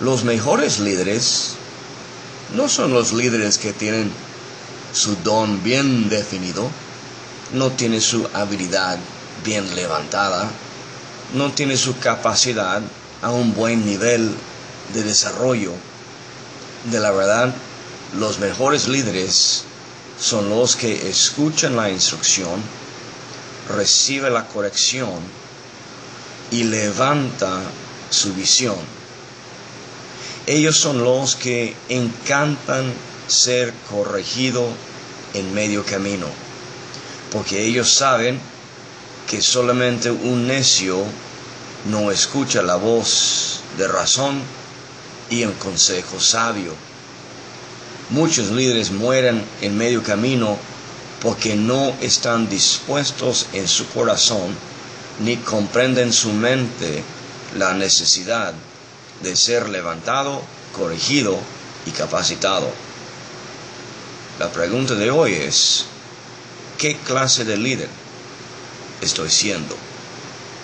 Los mejores líderes no son los líderes que tienen su don bien definido, no tienen su habilidad bien levantada, no tienen su capacidad a un buen nivel de desarrollo. De la verdad, los mejores líderes son los que escuchan la instrucción, reciben la corrección y levanta su visión. Ellos son los que encantan ser corregido en medio camino, porque ellos saben que solamente un necio no escucha la voz de razón y un consejo sabio. Muchos líderes mueren en medio camino porque no están dispuestos en su corazón ni comprenden su mente la necesidad de ser levantado, corregido y capacitado. La pregunta de hoy es, ¿qué clase de líder estoy siendo?